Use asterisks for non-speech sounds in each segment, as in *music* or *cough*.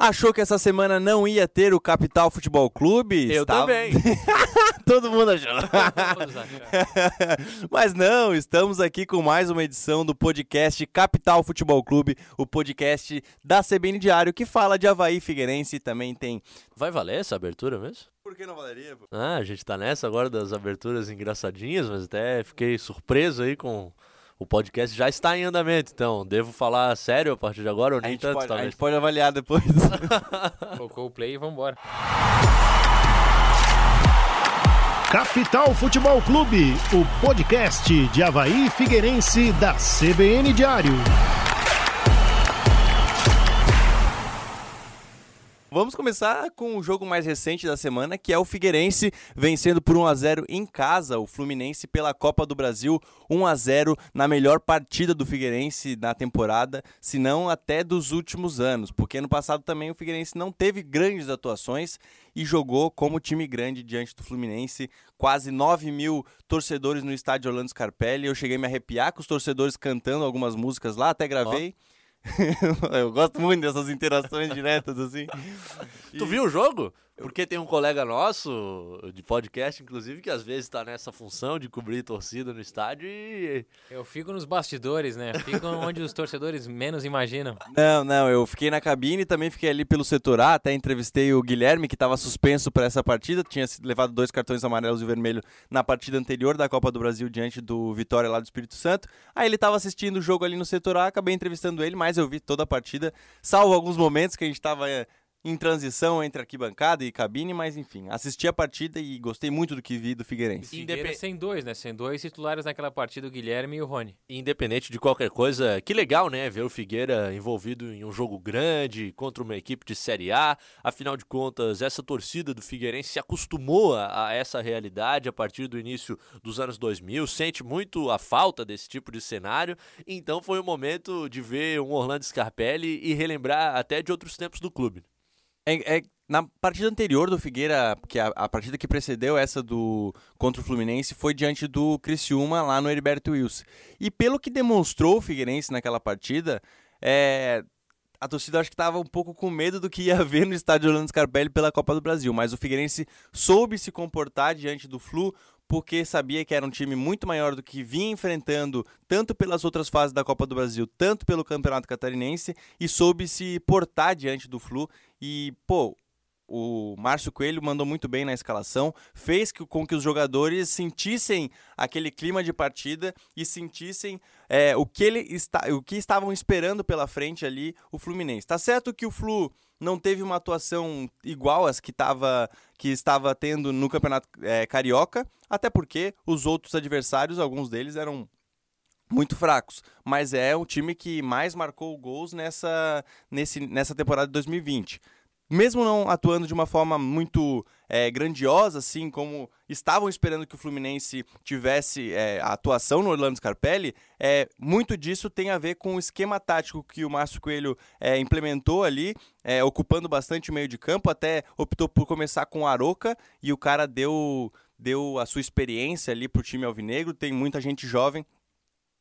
Achou que essa semana não ia ter o Capital Futebol Clube? Eu Estava- também. *laughs* Todo mundo achou. *laughs* *laughs* Mas não, estamos aqui com mais uma edição do podcast Capital Futebol Clube, o podcast da CBN Diário que fala de Havaí Figueirense e também tem. Vai valer essa abertura mesmo? Por que não valeria? pô? Ah, a gente tá nessa agora das aberturas engraçadinhas, mas até fiquei surpreso aí com o podcast já está em andamento, então devo falar sério a partir de agora ou A nem tanto, pode, a gente pode avaliar depois. *laughs* Colocou o play e vambora. Capital Futebol Clube, o podcast de Havaí Figueirense da CBN Diário. Vamos começar com o jogo mais recente da semana, que é o Figueirense vencendo por 1 a 0 em casa o Fluminense pela Copa do Brasil, 1 a 0 na melhor partida do Figueirense na temporada, se não até dos últimos anos, porque ano passado também o Figueirense não teve grandes atuações e jogou como time grande diante do Fluminense, quase 9 mil torcedores no estádio Orlando Scarpelli, eu cheguei a me arrepiar com os torcedores cantando algumas músicas lá, até gravei. *laughs* eu gosto muito dessas interações diretas assim. Tu viu o jogo? Porque tem um colega nosso, de podcast, inclusive, que às vezes tá nessa função de cobrir torcida no estádio e. Eu fico nos bastidores, né? Fico onde os torcedores menos imaginam. Não, não, eu fiquei na cabine, também fiquei ali pelo setor A, até entrevistei o Guilherme, que estava suspenso para essa partida, tinha levado dois cartões amarelos e vermelho na partida anterior da Copa do Brasil diante do Vitória lá do Espírito Santo. Aí ele estava assistindo o jogo ali no setor A, acabei entrevistando ele, mas eu vi toda a partida, salvo alguns momentos que a gente estava em transição entre arquibancada e cabine, mas enfim, assisti a partida e gostei muito do que vi do Figueirense. Independ- sem dois, né? Sem dois titulares naquela partida, o Guilherme e o Rony. Independente de qualquer coisa, que legal, né? Ver o Figueira envolvido em um jogo grande contra uma equipe de Série A. Afinal de contas, essa torcida do Figueirense se acostumou a, a essa realidade a partir do início dos anos 2000, sente muito a falta desse tipo de cenário. Então foi o momento de ver um Orlando Scarpelli e relembrar até de outros tempos do clube. É, é- na partida anterior do Figueira, que a, a partida que precedeu essa do contra o Fluminense foi diante do Criciúma lá no Heriberto Wilson. E pelo que demonstrou o Figueirense naquela partida, é, a torcida acho que estava um pouco com medo do que ia *laughs* ver no estádio Orlando Scarpelli pela Copa do Brasil, mas o Figueirense soube se comportar diante do Flu porque sabia que era um time muito maior do que vinha enfrentando tanto pelas outras fases da Copa do Brasil, tanto pelo Campeonato Catarinense e soube se portar diante do Flu e, pô, o Márcio Coelho mandou muito bem na escalação, fez com que os jogadores sentissem aquele clima de partida e sentissem é, o, que ele está, o que estavam esperando pela frente ali o Fluminense. Tá certo que o Flu não teve uma atuação igual às que, tava, que estava tendo no Campeonato é, Carioca, até porque os outros adversários, alguns deles eram muito fracos, mas é o time que mais marcou gols nessa, nesse, nessa temporada de 2020. Mesmo não atuando de uma forma muito é, grandiosa, assim como estavam esperando que o Fluminense tivesse é, a atuação no Orlando Scarpelli, é, muito disso tem a ver com o esquema tático que o Márcio Coelho é, implementou ali, ocupando bastante o meio de campo, até optou por começar com o Aroca e o cara deu, deu a sua experiência ali para o time alvinegro, tem muita gente jovem,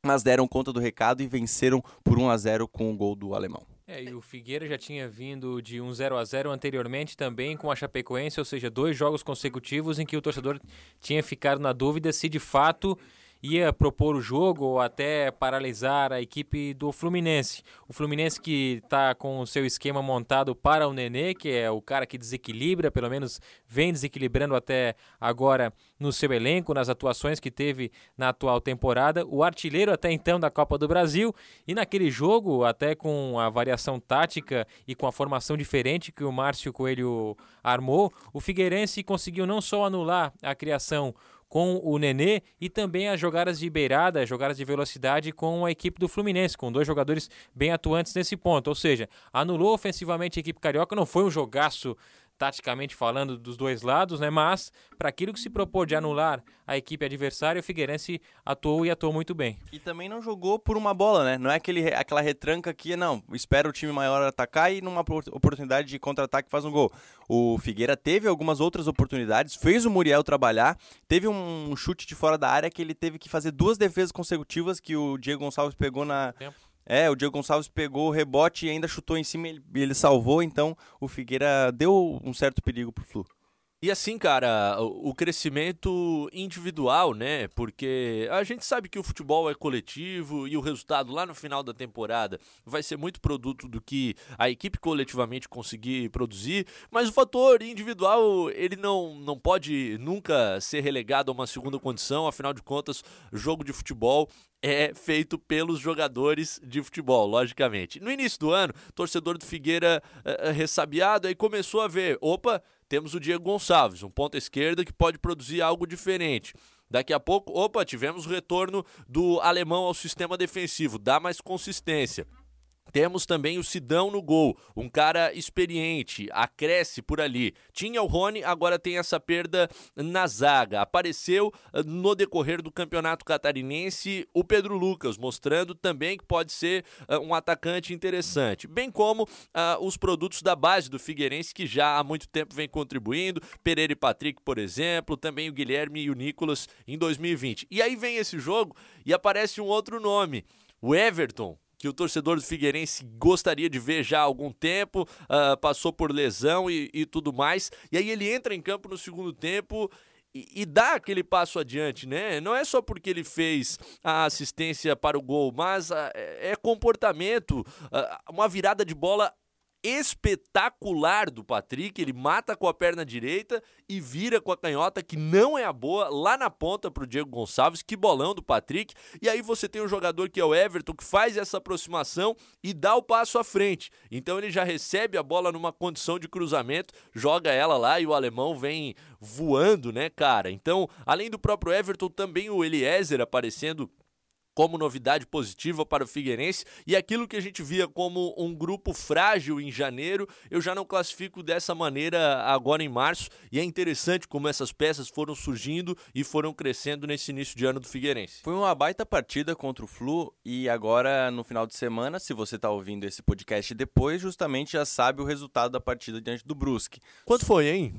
mas deram conta do recado e venceram por 1 a 0 com o gol do alemão. É, e o Figueira já tinha vindo de um 0 a 0 anteriormente também com a Chapecoense, ou seja, dois jogos consecutivos em que o torcedor tinha ficado na dúvida se de fato ia propor o jogo ou até paralisar a equipe do Fluminense. O Fluminense que está com o seu esquema montado para o Nenê, que é o cara que desequilibra, pelo menos vem desequilibrando até agora no seu elenco, nas atuações que teve na atual temporada. O artilheiro até então da Copa do Brasil e naquele jogo, até com a variação tática e com a formação diferente que o Márcio Coelho armou, o Figueirense conseguiu não só anular a criação com o Nenê e também as jogadas de beirada, as jogadas de velocidade com a equipe do Fluminense, com dois jogadores bem atuantes nesse ponto. Ou seja, anulou ofensivamente a equipe carioca, não foi um jogaço taticamente falando dos dois lados, né? Mas para aquilo que se propôs de anular a equipe adversária, o Figueirense atuou e atuou muito bem. E também não jogou por uma bola, né? Não é aquele, aquela retranca que, não, espera o time maior atacar e numa opor- oportunidade de contra-ataque faz um gol. O Figueira teve algumas outras oportunidades, fez o Muriel trabalhar, teve um chute de fora da área que ele teve que fazer duas defesas consecutivas que o Diego Gonçalves pegou na... Tempo. É, o Diego Gonçalves pegou o rebote e ainda chutou em cima e ele, ele salvou, então o Figueira deu um certo perigo pro Flu. E assim, cara, o crescimento individual, né? Porque a gente sabe que o futebol é coletivo e o resultado lá no final da temporada vai ser muito produto do que a equipe coletivamente conseguir produzir, mas o fator individual, ele não, não pode nunca ser relegado a uma segunda condição, afinal de contas, jogo de futebol é feito pelos jogadores de futebol, logicamente. No início do ano, torcedor do Figueira uh, ressabiado aí começou a ver, opa, temos o Diego Gonçalves, um ponta esquerda que pode produzir algo diferente. Daqui a pouco, opa, tivemos o retorno do alemão ao sistema defensivo, dá mais consistência. Temos também o Sidão no gol, um cara experiente, acresce por ali. Tinha o Rony, agora tem essa perda na zaga. Apareceu eh, no decorrer do campeonato catarinense o Pedro Lucas, mostrando também que pode ser uh, um atacante interessante. Bem como uh, os produtos da base do Figueirense, que já há muito tempo vem contribuindo. Pereira e Patrick, por exemplo, também o Guilherme e o Nicolas em 2020. E aí vem esse jogo e aparece um outro nome, o Everton que o torcedor do Figueirense gostaria de ver já há algum tempo, uh, passou por lesão e, e, tudo mais. E aí ele entra em campo no segundo tempo e, e, dá aquele passo adiante, né? Não é só porque ele fez a assistência para o gol, mas uh, é comportamento, uh, uma virada de bola espetacular do Patrick. Ele mata com a perna direita e vira com a canhota, que não é a boa, lá na ponta para o Diego Gonçalves. Que bolão do Patrick. E aí você tem um jogador que é o Everton, que faz essa aproximação e dá o passo à frente. Então ele já recebe a bola numa condição de cruzamento, joga ela lá e o alemão vem voando, né, cara? Então, além do próprio Everton, também o Eliezer aparecendo como novidade positiva para o Figueirense e aquilo que a gente via como um grupo frágil em janeiro, eu já não classifico dessa maneira agora em março e é interessante como essas peças foram surgindo e foram crescendo nesse início de ano do Figueirense. Foi uma baita partida contra o Flu e agora no final de semana, se você está ouvindo esse podcast depois, justamente já sabe o resultado da partida diante do Brusque. Quanto foi, hein?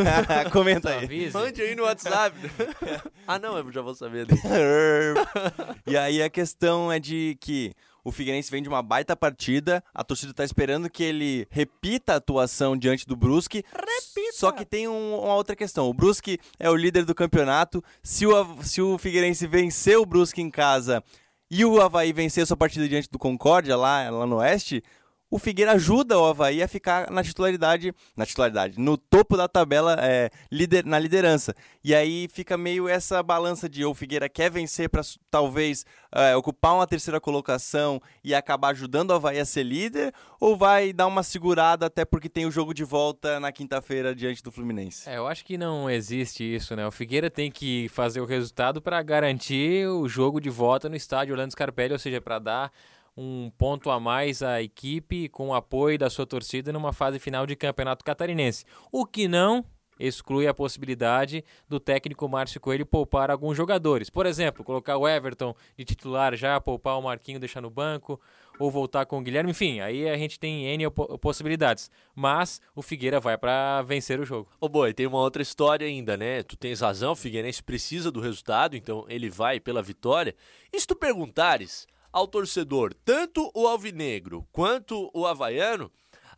*laughs* Comenta aí. Mande aí no WhatsApp. *laughs* ah, não, eu já vou saber. *laughs* e aí a questão é de que o Figueirense vem de uma baita partida, a torcida está esperando que ele repita a atuação diante do Brusque. Repita! Só que tem um, uma outra questão. O Brusque é o líder do campeonato. Se o, se o Figueirense vencer o Brusque em casa e o Havaí vencer sua partida diante do Concórdia, lá, lá no Oeste, o Figueira ajuda o Havaí a ficar na titularidade, na titularidade, no topo da tabela, é, lider, na liderança. E aí fica meio essa balança de o Figueira quer vencer para talvez é, ocupar uma terceira colocação e acabar ajudando o Havaí a ser líder, ou vai dar uma segurada até porque tem o jogo de volta na quinta-feira diante do Fluminense? É, eu acho que não existe isso, né? O Figueira tem que fazer o resultado para garantir o jogo de volta no estádio Orlando Scarpelli, ou seja, para dar um ponto a mais à equipe com o apoio da sua torcida numa fase final de campeonato catarinense. O que não exclui a possibilidade do técnico Márcio Coelho poupar alguns jogadores. Por exemplo, colocar o Everton de titular já, poupar o Marquinho, deixar no banco, ou voltar com o Guilherme. Enfim, aí a gente tem N possibilidades. Mas o Figueira vai para vencer o jogo. Ô, oh, Boi, tem uma outra história ainda, né? Tu tens razão, o Figueirense precisa do resultado, então ele vai pela vitória. E se tu perguntares ao torcedor, tanto o alvinegro quanto o havaiano,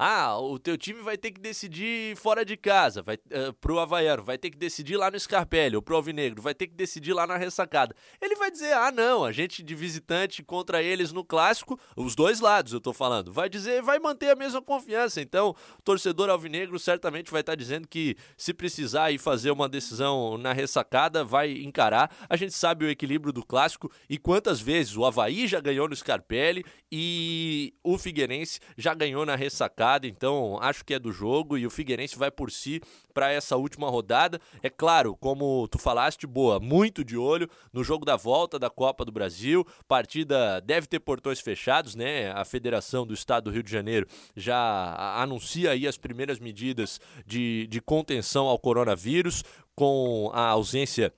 ah, o teu time vai ter que decidir fora de casa, vai uh, pro Havaiano, vai ter que decidir lá no Scarpelli, ou pro Alvinegro, vai ter que decidir lá na ressacada. Ele vai dizer: "Ah, não, a gente de visitante contra eles no clássico, os dois lados, eu tô falando". Vai dizer, vai manter a mesma confiança. Então, o torcedor alvinegro certamente vai estar tá dizendo que se precisar ir fazer uma decisão na ressacada, vai encarar. A gente sabe o equilíbrio do clássico e quantas vezes o Havaí já ganhou no Scarpelli e o Figueirense já ganhou na ressacada então acho que é do jogo e o Figueirense vai por si para essa última rodada. É claro, como tu falaste, boa, muito de olho no jogo da volta da Copa do Brasil. Partida deve ter portões fechados, né? A Federação do Estado do Rio de Janeiro já anuncia aí as primeiras medidas de, de contenção ao coronavírus com a ausência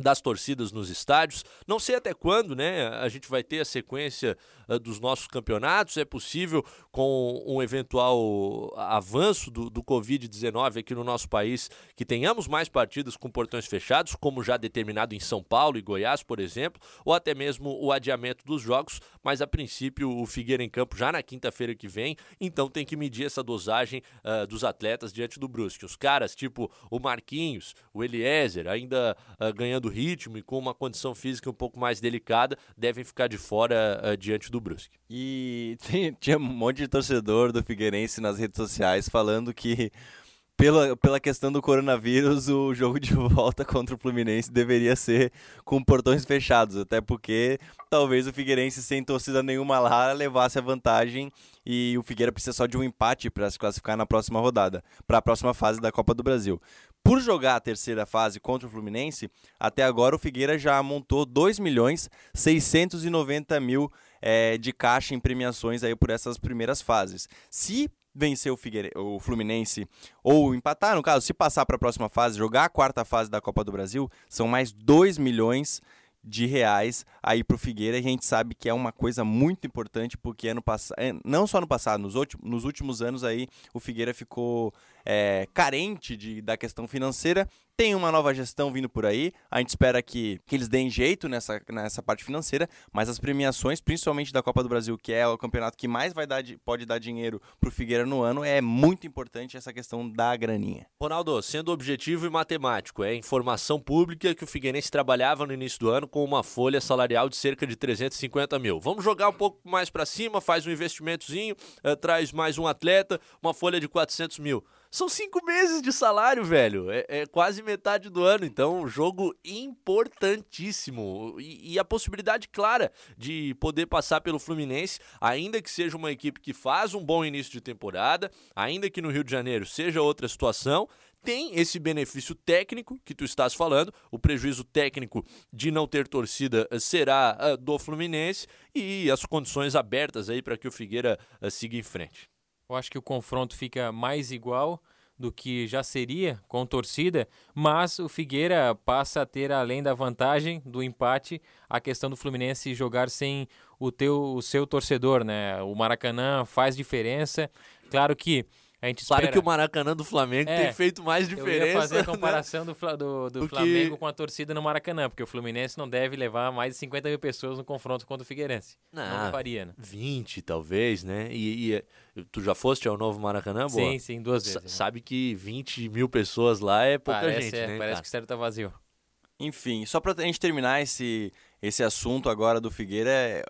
das torcidas nos estádios. Não sei até quando, né? A gente vai ter a sequência uh, dos nossos campeonatos. É possível, com um eventual avanço do, do Covid-19 aqui no nosso país, que tenhamos mais partidas com portões fechados, como já determinado em São Paulo e Goiás, por exemplo, ou até mesmo o adiamento dos jogos. Mas a princípio, o Figueira em campo já na quinta-feira que vem, então tem que medir essa dosagem uh, dos atletas diante do Brusque. Os caras, tipo o Marquinhos, o Eliezer, ainda uh, ganhando do ritmo e com uma condição física um pouco mais delicada, devem ficar de fora uh, diante do Brusque. E *laughs* tinha um monte de torcedor do Figueirense nas redes sociais falando que pela, pela questão do coronavírus, o jogo de *laughs* volta contra o Fluminense deveria ser com portões fechados, até porque talvez o Figueirense sem torcida nenhuma lá levasse a vantagem e o Figueira precisa só de um empate para se classificar na próxima rodada, para a próxima fase da Copa do Brasil. Por jogar a terceira fase contra o Fluminense, até agora o Figueira já montou 2 milhões 690 mil é, de caixa em premiações aí por essas primeiras fases. Se vencer o, Figueire... o Fluminense ou empatar, no caso, se passar para a próxima fase, jogar a quarta fase da Copa do Brasil, são mais 2 milhões de reais aí para o Figueira a gente sabe que é uma coisa muito importante porque ano passado, é, não só no passado, nos, últimos, nos últimos anos aí o Figueira ficou é, carente de, da questão financeira. Tem uma nova gestão vindo por aí. A gente espera que, que eles deem jeito nessa, nessa parte financeira, mas as premiações, principalmente da Copa do Brasil, que é o campeonato que mais vai dar, pode dar dinheiro para o Figueira no ano, é muito importante essa questão da graninha. Ronaldo, sendo objetivo e matemático, é informação pública que o Figueirense trabalhava no início do ano com uma folha salarial de cerca de 350 mil. Vamos jogar um pouco mais para cima, faz um investimentozinho, uh, traz mais um atleta, uma folha de 400 mil. São cinco meses de salário, velho. É, é quase metade do ano. Então, jogo importantíssimo. E, e, a possibilidade clara de poder passar pelo Fluminense, ainda que seja uma equipe que faz um bom início de temporada, ainda que no Rio de Janeiro seja outra situação. Tem esse benefício técnico que tu estás falando, o prejuízo técnico de não ter torcida eh, será uh, do Fluminense e as condições abertas aí para que o Figueira uh, siga em frente. Eu acho que o confronto fica mais igual do que já seria com torcida, mas o Figueira passa a ter, além da vantagem do empate, a questão do Fluminense jogar sem o, teu, o seu torcedor, né? O Maracanã faz diferença. Claro que a gente espera... Claro que o Maracanã do Flamengo é, tem feito mais diferença. Eu ia fazer a *laughs* né? comparação né? do, do, do porque... Flamengo com a torcida no Maracanã, porque o Fluminense não deve levar mais de 50 mil pessoas no confronto contra o Figueirense. Não, não faria, né? 20 talvez, né? E, e, tu já foste ao novo Maracanã, boa? Sim, sim, duas vezes. S né? sabe que 20 mil pessoas lá é pouca parece, gente, é, né? Parece cara? que o estádio tá vazio. Enfim, só para a gente terminar esse, esse assunto agora do Figueira, é,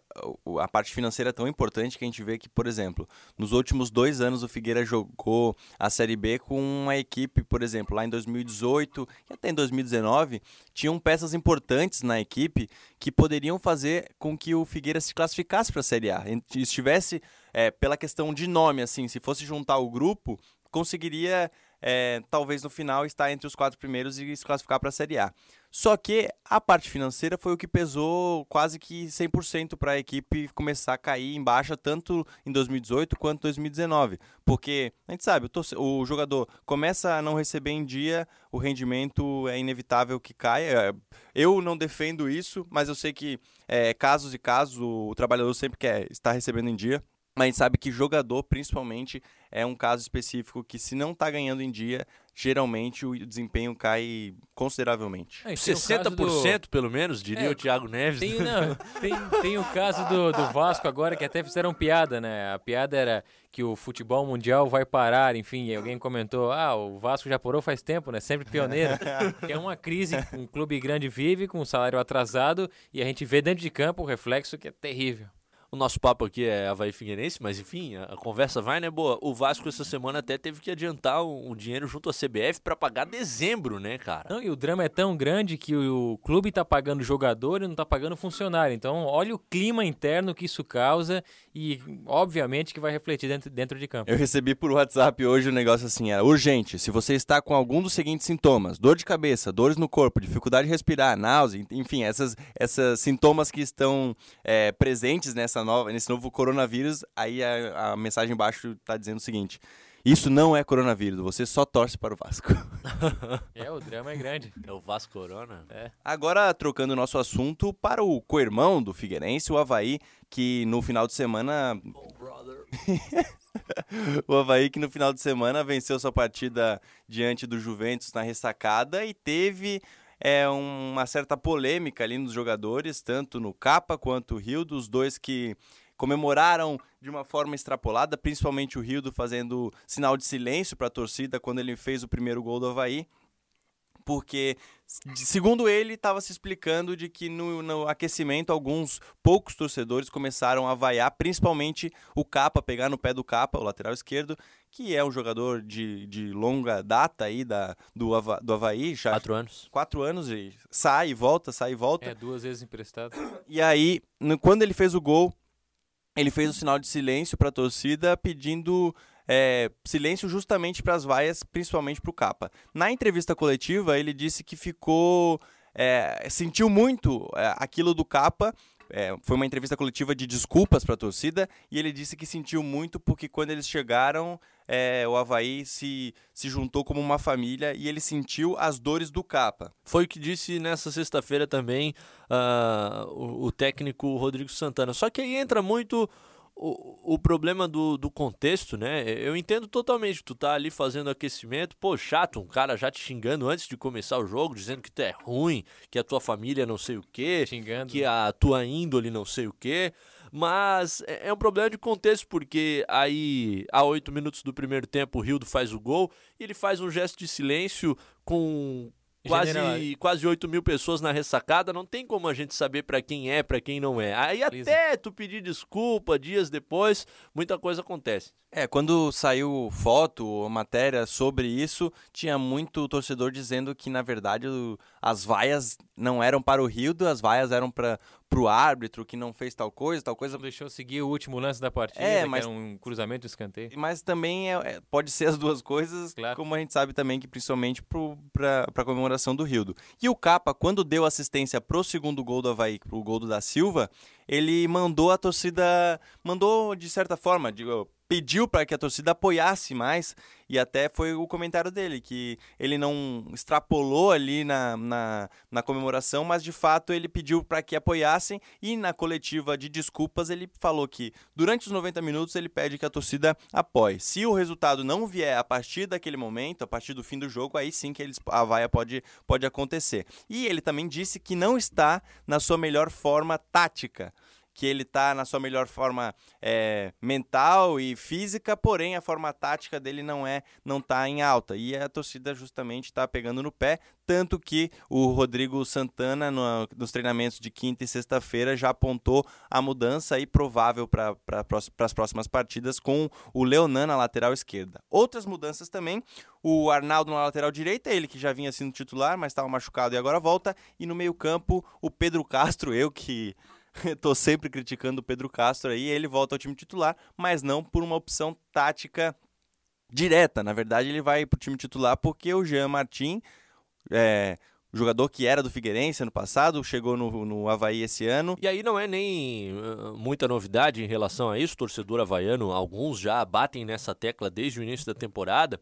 a parte financeira é tão importante que a gente vê que, por exemplo, nos últimos dois anos o Figueira jogou a Série B com uma equipe, por exemplo, lá em 2018 e até em 2019, tinham peças importantes na equipe que poderiam fazer com que o Figueira se classificasse para a Série A. Estivesse, é, pela questão de nome, assim, se fosse juntar o grupo, conseguiria é, talvez no final estar entre os quatro primeiros e se classificar para a Série A. Só que a parte financeira foi o que pesou quase que 100% para a equipe começar a cair em baixa, tanto em 2018 quanto em 2019. Porque a gente sabe, o, o jogador começa a não receber em dia, o rendimento é inevitável que caia. Eu não defendo isso, mas eu sei que é, casos e casos o trabalhador sempre quer estar recebendo em dia. Mas a gente sabe que jogador, principalmente, é um caso específico que, se não está ganhando em dia, geralmente o desempenho cai consideravelmente. É, 60% do... pelo menos, diria é, o Thiago Neves. Tem, não, *laughs* tem, tem o caso do, do Vasco agora, que até fizeram piada, né? A piada era que o futebol mundial vai parar, enfim, alguém comentou, ah, o Vasco já parou faz tempo, né? Sempre pioneiro. *laughs* que é uma crise que um clube grande vive, com um salário atrasado, e a gente vê dentro de campo o reflexo que é terrível. O nosso papo aqui é Havaí Figueirense, mas enfim, a, conversa vai, né, boa? O Vasco essa semana até teve que adiantar o, o dinheiro junto à CBF para pagar dezembro, né, cara? Não, e o drama é tão grande que o, o clube tá pagando jogador e não tá pagando funcionário. Então, olha o clima interno que isso causa e, obviamente, que vai refletir dentro, dentro de campo. Eu recebi por WhatsApp hoje um negócio assim, era urgente. Se você está com algum dos seguintes sintomas, dor de cabeça, dores no corpo, dificuldade de respirar, náusea, enfim, essas, essas sintomas que estão é, presentes nessa nova, nesse novo coronavírus, aí a, a mensagem embaixo está dizendo o seguinte: Isso não é coronavírus, você só torce para o Vasco. *laughs* É, o drama é grande. É o Vasco Corona. É. Agora, trocando nosso assunto para o co-irmão do Figueirense, o Havaí, que no final de semana. *laughs* o Havaí, que no final de semana venceu sua partida diante do Juventus na ressacada e teve é, uma certa polêmica ali nos jogadores, tanto no Capa quanto o Rio, dos dois que comemoraram de uma forma extrapolada, principalmente o Rildo fazendo sinal de silêncio para a torcida quando ele fez o primeiro gol do Havaí porque, segundo ele, estava se explicando de que no, no, aquecimento alguns poucos torcedores começaram a vaiar, principalmente o Capa, pegar no pé do Capa, o lateral esquerdo, que é um jogador de, de longa data aí da, do, Hava, do Havaí. Já, quatro anos. Quatro anos e sai e volta, sai e volta. É, duas vezes emprestado. E aí, no, quando ele fez o gol, ele fez o sinal de silêncio para a torcida, pedindo é, silêncio justamente para as vaias, principalmente para o Capa. Na entrevista coletiva, ele disse que ficou. É, sentiu muito é, aquilo do Capa. É, foi uma entrevista coletiva de desculpas para a torcida e ele disse que sentiu muito porque quando eles chegaram, é, o Havaí se, se juntou como uma família e ele sentiu as dores do Capa. Foi o que disse nessa sexta-feira também uh, o, o técnico Rodrigo Santana. Só que aí entra muito o, o problema do, do contexto, né? Eu entendo totalmente. Tu tá ali fazendo aquecimento, pô, chato, um cara já te xingando antes de começar o jogo, dizendo que tu é ruim, que a tua família não sei o quê, xingando. que a tua índole não sei o quê. Mas é, é um problema de contexto, porque aí, a oito minutos do primeiro tempo, o Rildo faz o gol e ele faz um gesto de silêncio com quase, General... quase 8 mil pessoas na ressacada, não tem como a gente saber para quem é, para quem não é. Aí Lisa. até tu pedir desculpa dias depois, muita coisa acontece. É, quando saiu foto ou matéria sobre isso, tinha muito torcedor dizendo que, na verdade, as vaias não eram para o Rildo, as vaias eram para o árbitro que não fez tal coisa, tal coisa. Deixou seguir o último lance da partida, é, mas, um cruzamento, um escanteio. Mas também é, é, pode ser as duas coisas, claro. como a gente sabe também que principalmente para a comemoração do Rildo. E o Capa, quando deu assistência pro segundo gol do Havaí, pro gol do da Silva, ele mandou a torcida, mandou de certa forma, digo, pediu para que a torcida apoiasse mais e até foi o comentário dele, que ele não extrapolou ali na, na, na comemoração, mas de fato ele pediu para que apoiassem e na coletiva de desculpas ele falou que durante os 90 minutos ele pede que a torcida apoie. Se o resultado não vier a partir daquele momento, a partir do fim do jogo, aí sim que eles, a vaia pode, pode acontecer. E ele também disse que não está na sua melhor forma tática que ele está na sua melhor forma é, mental e física, porém a forma tática dele não é não está em alta e a torcida justamente está pegando no pé, tanto que o Rodrigo Santana no, nos treinamentos de quinta e sexta-feira já apontou a mudança aí provável para pra, as próximas partidas com o Leonan na lateral esquerda. Outras mudanças também, o Arnaldo na lateral direita, ele que já vinha sendo titular, mas estava machucado e agora volta, e no meio campo o Pedro Castro, eu que *laughs* Tô sempre criticando o Pedro Castro aí, ele volta ao time titular, mas não por uma opção tática direta. Na verdade, ele vai pro time titular porque o Jean Martin, é, o jogador que era do Figueirense ano passado, chegou no, no Havaí esse ano. E aí não é nem uh, muita novidade em relação a isso, torcedor havaiano, alguns já batem nessa tecla desde o início da temporada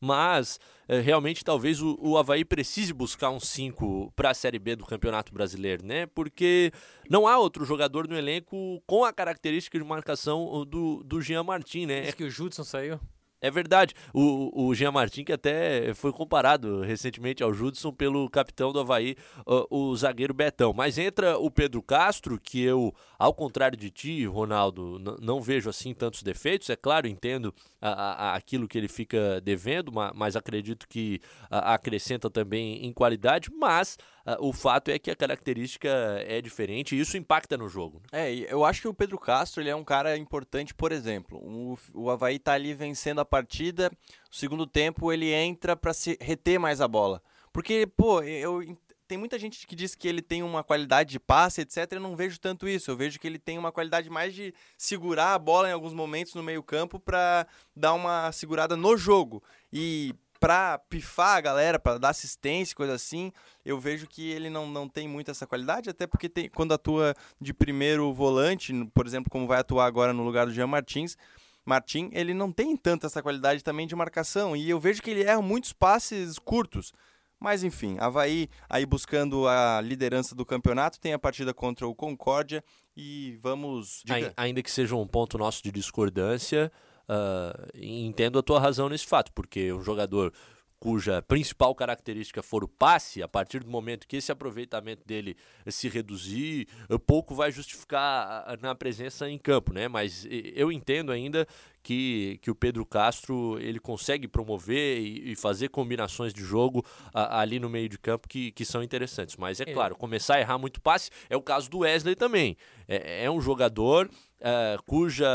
mas é, realmente talvez o, o Havaí precise buscar um 5 para a Série B do Campeonato Brasileiro, né? Porque não há outro jogador no elenco com a característica de marcação do, do Jean Martin, né? Diz que o Judson saiu. É verdade. O, o Jean Martin, que até foi comparado recentemente ao Judson pelo capitão do Havaí, o, o zagueiro Betão. Mas entra o Pedro Castro, que eu, ao contrário de ti, Ronaldo, não vejo assim tantos defeitos. É claro, entendo a, a, aquilo que ele fica devendo, mas, mas acredito que a, acrescenta também em qualidade. Mas o fato é que a característica é diferente e isso impacta no jogo. Né? É, eu acho que o Pedro Castro ele é um cara importante, por exemplo. O, o Havaí tá ali vencendo a partida, no segundo tempo ele entra para se reter mais a bola. Porque, pô, eu tem muita gente que diz que ele tem uma qualidade de passe, etc. Eu não vejo tanto isso. Eu vejo que ele tem uma qualidade mais de segurar a bola em alguns momentos no meio-campo para dar uma segurada no jogo. E para pifar a galera, para dar assistência, coisa assim, eu vejo que ele não, não tem muito essa qualidade, até porque tem, quando atua de primeiro volante, por exemplo, como vai atuar agora no lugar do Jean Martins, Martin, ele não tem tanto essa qualidade também de marcação. E eu vejo que ele erra muitos passes curtos. Mas enfim, Havaí aí buscando a liderança do campeonato, tem a partida contra o Concórdia e vamos. Diga. Ainda que seja um ponto nosso de discordância, uh, entendo a tua razão nesse fato, porque um jogador cuja principal característica for o passe, a partir do momento que esse aproveitamento dele se reduzir, pouco vai justificar na presença em campo, né? Mas eu entendo ainda que, que o Pedro Castro ele consegue promover e, e fazer combinações de jogo a, ali no meio de campo que, que são interessantes. Mas é, é claro, começar a errar muito passe é o caso do Wesley também. É, é um jogador Uh, cuja,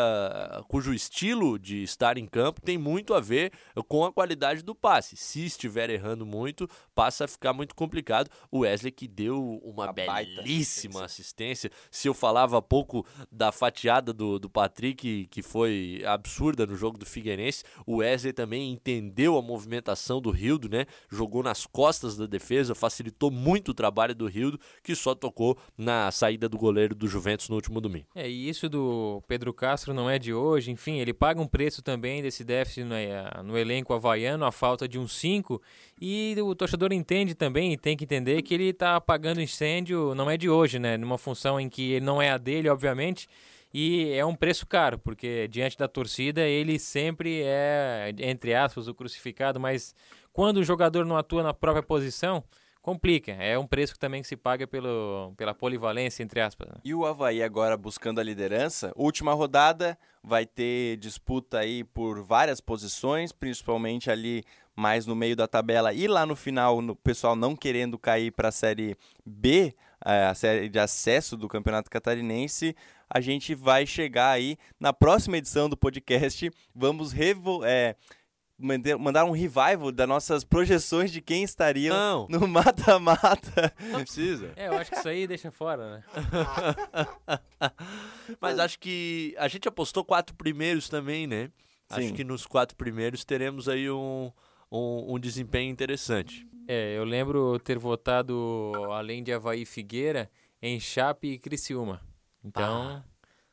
cujo estilo de estar em campo tem muito a ver com a qualidade do passe. Se estiver errando muito, passa a ficar muito complicado. O Wesley que deu uma a belíssima assistência. assistência. Se eu falava há pouco da fatiada do, do Patrick, que foi absurda no jogo do Figueirense, o Wesley também entendeu a movimentação do Rildo, né? Jogou nas costas da defesa, facilitou muito o trabalho do Rildo, que só tocou na saída do goleiro do Juventus no último domingo. É, e isso do Pedro Castro não é de hoje, enfim, ele paga um preço também desse déficit no, eh, no elenco havaiano, a falta de um 5, e o torcedor entende também e tem que entender que ele está apagando incêndio, não é de hoje, né? Numa função em que não é a dele, obviamente, e é um preço caro, porque diante da torcida ele sempre é, entre aspas, o crucificado, mas quando o jogador não atua na própria posição, complica. É um preço que também se paga pelo, pela polivalência, entre aspas. Né? E o Havaí agora buscando a liderança, última rodada, vai ter disputa aí por várias posições, principalmente ali mais no meio da tabela e lá no final, o pessoal não querendo cair para a Série B, eh, a série de acesso do Campeonato Catarinense, a gente vai chegar aí na próxima edição do podcast, vamos revo é, mandar um revival das nossas projeções de quem estaria não. no *laughs* mata-mata. Não precisa. É, eu acho que isso aí deixa fora, né? *laughs* Mas acho que a gente apostou quatro primeiros também, né? Sim. Acho que nos quatro primeiros teremos aí um, um, um, desempenho interessante. É, eu lembro ter votado, além de Havaí Figueira, em Chape e Criciúma. Então, ah.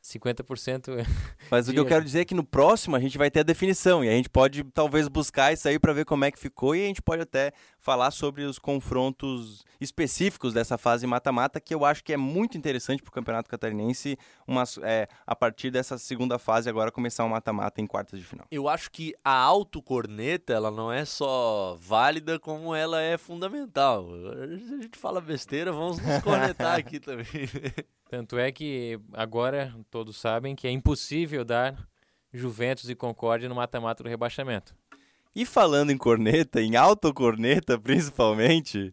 50%. *laughs* Mas o que eu quero dizer é que no próximo a gente vai ter a definição e a gente pode talvez buscar isso aí para ver como é que ficou e a gente pode até falar sobre os confrontos específicos dessa fase mata-mata que eu acho que é muito interessante para o Campeonato Catarinense uma, é, a partir dessa segunda fase agora começar um mata-mata em quartas de final. Eu acho que a autocorneta ela não é só válida como ela é fundamental. A gente fala besteira, vamos nos cornetar *laughs* aqui também. *laughs* Tanto é que agora todos sabem que é impossível dar Juventus e Concórdia no mata-mata do rebaixamento. E falando em corneta, em autocorneta principalmente,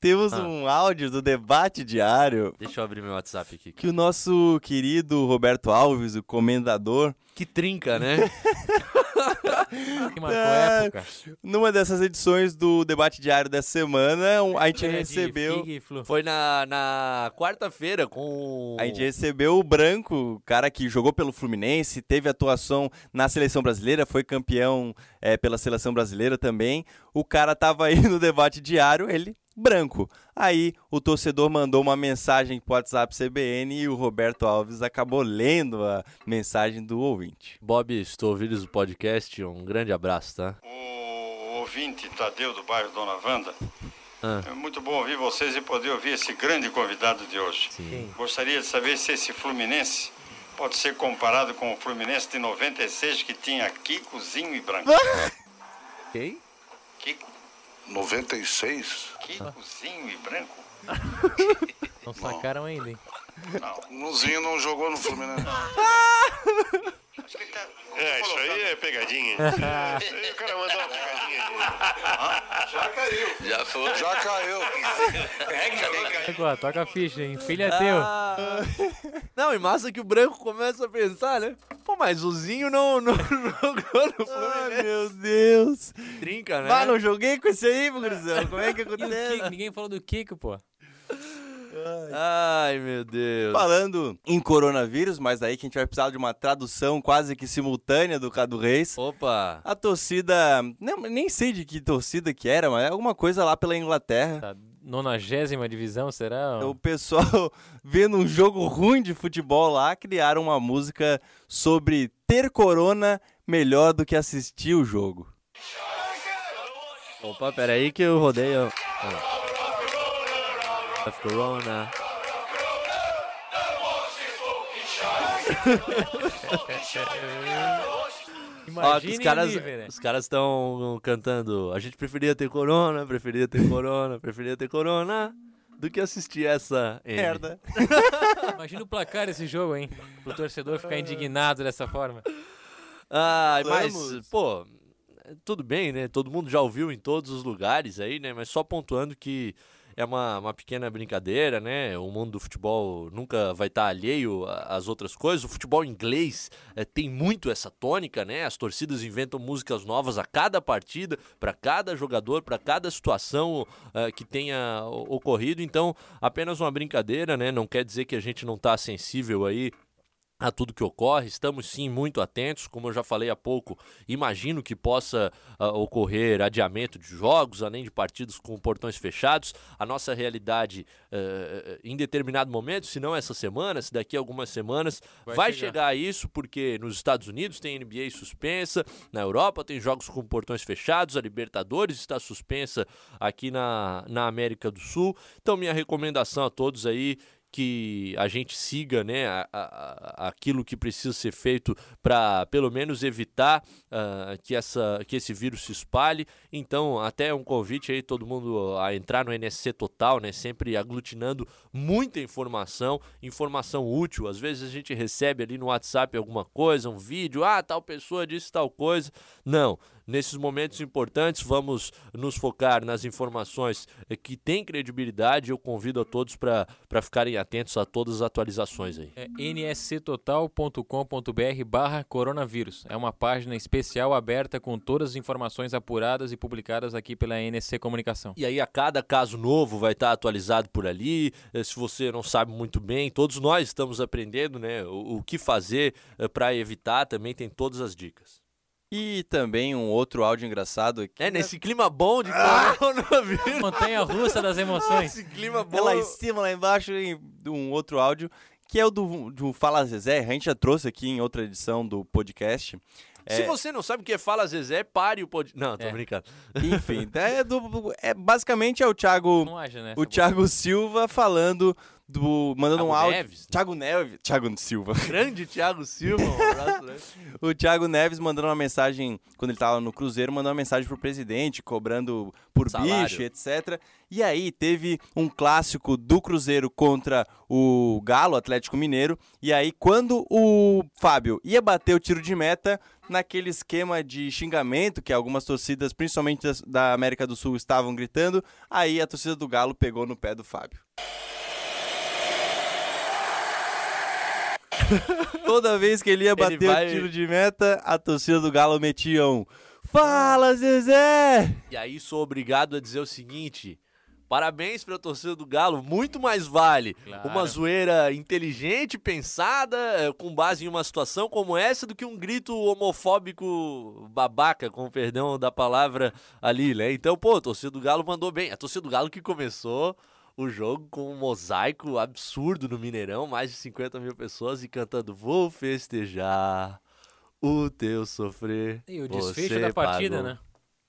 temos ah. um áudio do debate diário. Deixa eu abrir meu WhatsApp aqui. Que o nosso querido Roberto Alves, o comendador. Que trinca, né? *laughs* que marcou é, época. Numa dessas edições do debate diário dessa semana, a gente é, recebeu. Foi na, na quarta-feira com. A gente recebeu o Branco, cara que jogou pelo Fluminense, teve atuação na seleção brasileira, foi campeão é, pela seleção brasileira também. O cara tava aí no debate diário, ele branco. Aí o torcedor mandou uma mensagem para o WhatsApp CBN e o Roberto Alves acabou lendo a mensagem do ouvinte. Bob, estou ouvindo o podcast, um grande abraço, tá? O ouvinte Tadeu do bairro Dona Wanda. Ah. É muito bom ouvir vocês e poder ouvir esse grande convidado de hoje. Sim. Gostaria de saber se esse Fluminense pode ser comparado com o Fluminense de 96 que tinha Kikozinho e Branco. Quem? Kiko 96? Kikozinho e branco? *laughs* Não sacaram ainda, hein? Não. Nuzinho não jogou no Fluminense. *laughs* É, isso aí é pegadinha. *laughs* isso aí o cara mandou uma pegadinha. Já caiu. Já foi. Já caiu. É, já caiu. toca a ficha, hein? Filha é teu. Ah. Não, e massa que o branco começa a pensar, né? Pô, mas o Zinho não, *laughs* não jogou no Fluminense. Ai, meu Deus. Trinca, né? Ah, não joguei com esse aí, Gurizão. Como é que *laughs* acontece? Ninguém falou do Kiko, pô. Ai, meu Deus. Falando em coronavírus, mas aí que a gente vai precisar de uma tradução quase que simultânea do Cado Reis. Opa! A torcida, nem sei de que torcida que era, mas é alguma coisa lá pela Inglaterra. Tá nonagésima divisão, será? O pessoal, *laughs* vendo um jogo ruim de futebol lá, criaram uma música sobre ter corona melhor do que assistir o jogo. Opa, peraí que eu rodeio. Of Corona. *laughs* Ó, que os caras né? os caras estão cantando. A gente preferia ter corona, preferia ter corona, preferia ter corona do que assistir essa M. Merda. *laughs* Imagina o placar desse jogo, hein? O torcedor ficar indignado dessa forma. Ah, mas, Vamos. pô, tudo bem, né? Todo mundo já ouviu em todos os lugares aí, né? Mas só pontuando que é uma, uma pequena brincadeira, né? O mundo do futebol nunca vai estar alheio a- às outras coisas. O futebol inglês eh, tem muito essa tônica, né? As torcidas inventam músicas novas a cada partida, para cada jogador, para cada situação eh, que tenha ocorrido. Então, apenas uma brincadeira, né? Não quer dizer que a gente não está sensível aí a tudo que ocorre. Estamos sim muito atentos, como eu já falei há pouco. Imagino que possa ah, ocorrer adiamento de jogos, além de partidos com portões fechados. A nossa realidade, eh, em determinado momento, se não essa semana, se daqui a algumas semanas, vai, Vai chegar. chegar. a isso, porque nos Estados Unidos tem NBA suspensa, na Europa tem jogos com portões fechados, a Libertadores está suspensa aqui na, na América do Sul. Então, minha recomendação a todos aí que a gente siga né, a- a- aquilo que precisa ser feito para pelo menos evitar ah, que, essa, que esse vírus se espalhe. Então, até um convite aí todo mundo a entrar no NSC Total, né, sempre aglutinando muita informação, informação útil. Às vezes a gente recebe ali no WhatsApp alguma coisa, um vídeo, ah, tal pessoa disse tal coisa. Não, nesses momentos importantes vamos nos focar nas informações eh, que têm credibilidade. Eu convido a todos para ficarem atentos a todas as atualizações aí. É nsctotal.com.br barra coronavírus. É uma página especial aberta com todas as informações apuradas e publicadas aqui pela NSC Comunicação. E aí a cada caso novo vai estar atualizado por ali. Eh, Se você não sabe muito bem, todos nós estamos aprendendo, né, o, o que fazer para evitar. Também tem todas as dicas. E também um outro áudio engraçado aqui. É nesse clima bom de coronavírus. *laughs* Montanha russa das emoções. Esse clima bom. É lá em cima, lá embaixo, em um outro áudio, que é o do, do Fala Zezé. A gente já trouxe aqui em outra edição do podcast. Se É, você não sabe o que é Fala Zezé, pare o podcast. Não, tô É. brincando. Enfim, é, do, é basicamente é o Thiago, né? o Thiago Silva falando do mandando um Thiago áudio. Neves? Thiago Neves, Thiago Silva. *laughs* Grande Thiago Silva. Um abraço, né? O Thiago Neves mandando uma mensagem, quando ele tava no Cruzeiro, mandando uma mensagem pro presidente, cobrando por Salário. bicho, etc. E aí teve um clássico do Cruzeiro contra o Galo, Atlético Mineiro. E aí, quando o Fábio ia bater o tiro de meta, naquele esquema de xingamento que algumas torcidas, principalmente da América do Sul, estavam gritando, aí a torcida do Galo pegou no pé do Fábio. *laughs* Toda vez que ele ia bater vai- o tiro de meta, a torcida do Galo metia um Fala, Zezé! E aí sou obrigado a dizer o seguinte. Parabéns pra torcida do Galo, muito mais vale Claro. uma zoeira inteligente, pensada, com base em uma situação como essa, do que um grito homofóbico babaca, com perdão da palavra ali, né? Então, pô, a torcida do Galo mandou bem. A torcida do Galo que começou o jogo com um mosaico absurdo no Mineirão, mais de 50 mil pessoas e cantando Vou festejar o teu sofrer. E o desfecho da partida, pagou." né?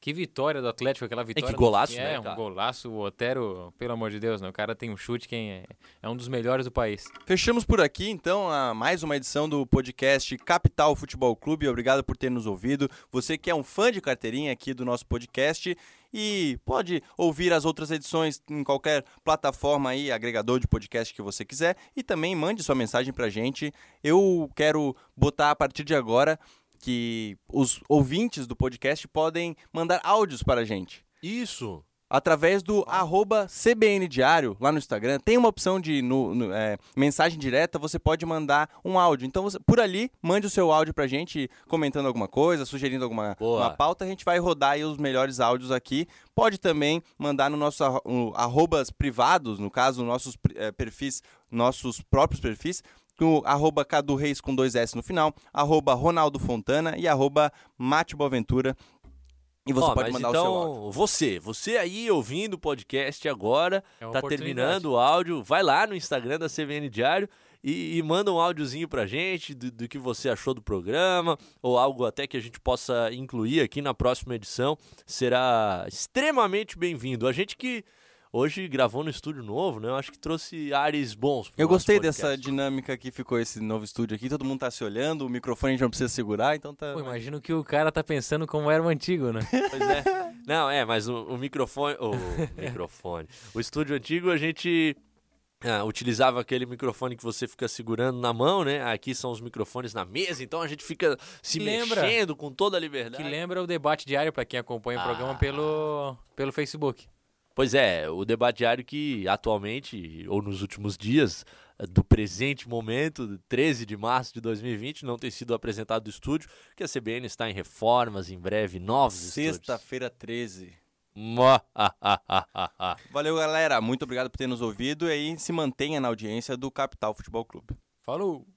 Que vitória do Atlético, aquela vitória. que no golaço, fim. né, É, um golaço. O Otero, pelo amor de Deus, né? O cara tem um chute, quem é, é um dos melhores do país. Fechamos por aqui, então, a mais uma edição do podcast Capital Futebol Clube. Obrigado por ter nos ouvido. Você que é um fã de carteirinha aqui do nosso podcast e pode ouvir as outras edições em qualquer plataforma aí, agregador de podcast que você quiser. E também mande sua mensagem pra gente. Eu quero botar a partir de agora que os ouvintes do podcast podem mandar áudios para a gente Isso! através do arroba CBN Diário lá no Instagram. Tem uma opção de no- no, é, mensagem direta, você pode mandar um áudio. Então, você- por ali, mande o seu áudio pra gente, comentando alguma coisa, sugerindo alguma pauta. A gente vai rodar aí os melhores áudios aqui. Pode também mandar no nosso no arrobas privados, no caso, nossos eh, perfis, nossos próprios perfis, no arroba Cadu Reis com dois S no final, arroba Ronaldo Fontana e arroba Mate Boaventura E você Ó, pode mas mandar então, o seu áudio. você, você aí ouvindo o podcast agora, É tá terminando o áudio, vai lá no Instagram da CBN Diário e, e manda um áudiozinho pra gente do, do que você achou do programa, ou algo até que a gente possa incluir aqui na próxima edição. Será extremamente bem-vindo. A gente que hoje gravou no estúdio novo, né? Eu acho que trouxe ares bons. pro Eu gostei podcast. dessa dinâmica que ficou esse novo estúdio aqui. Todo mundo tá se olhando, o microfone a gente não precisa segurar, então tá. Pô, imagino que o cara tá pensando como era o antigo, né? *laughs* Pois é. Não, é, mas o, o microfone. O *laughs* microfone. O estúdio antigo a gente. ah, utilizava aquele microfone que você fica segurando na mão, né? Aqui são os microfones na mesa, então a gente fica se Lembra? mexendo com toda a Que liberdade. lembra o debate diário pra quem acompanha o programa Ah. pelo, pelo Facebook. Pois é, o debate diário que atualmente, ou nos últimos dias, eh, do presente momento, 13 de março de 2020, não tem sido apresentado do estúdio, que a CBN está em reformas, em breve, novos estúdios. Sexta-feira 13. Mua, ah, ah, ah, ah, ah. Valeu, galera. Muito obrigado por ter nos ouvido e aí se mantenha na audiência do Capital Futebol Clube. Falou!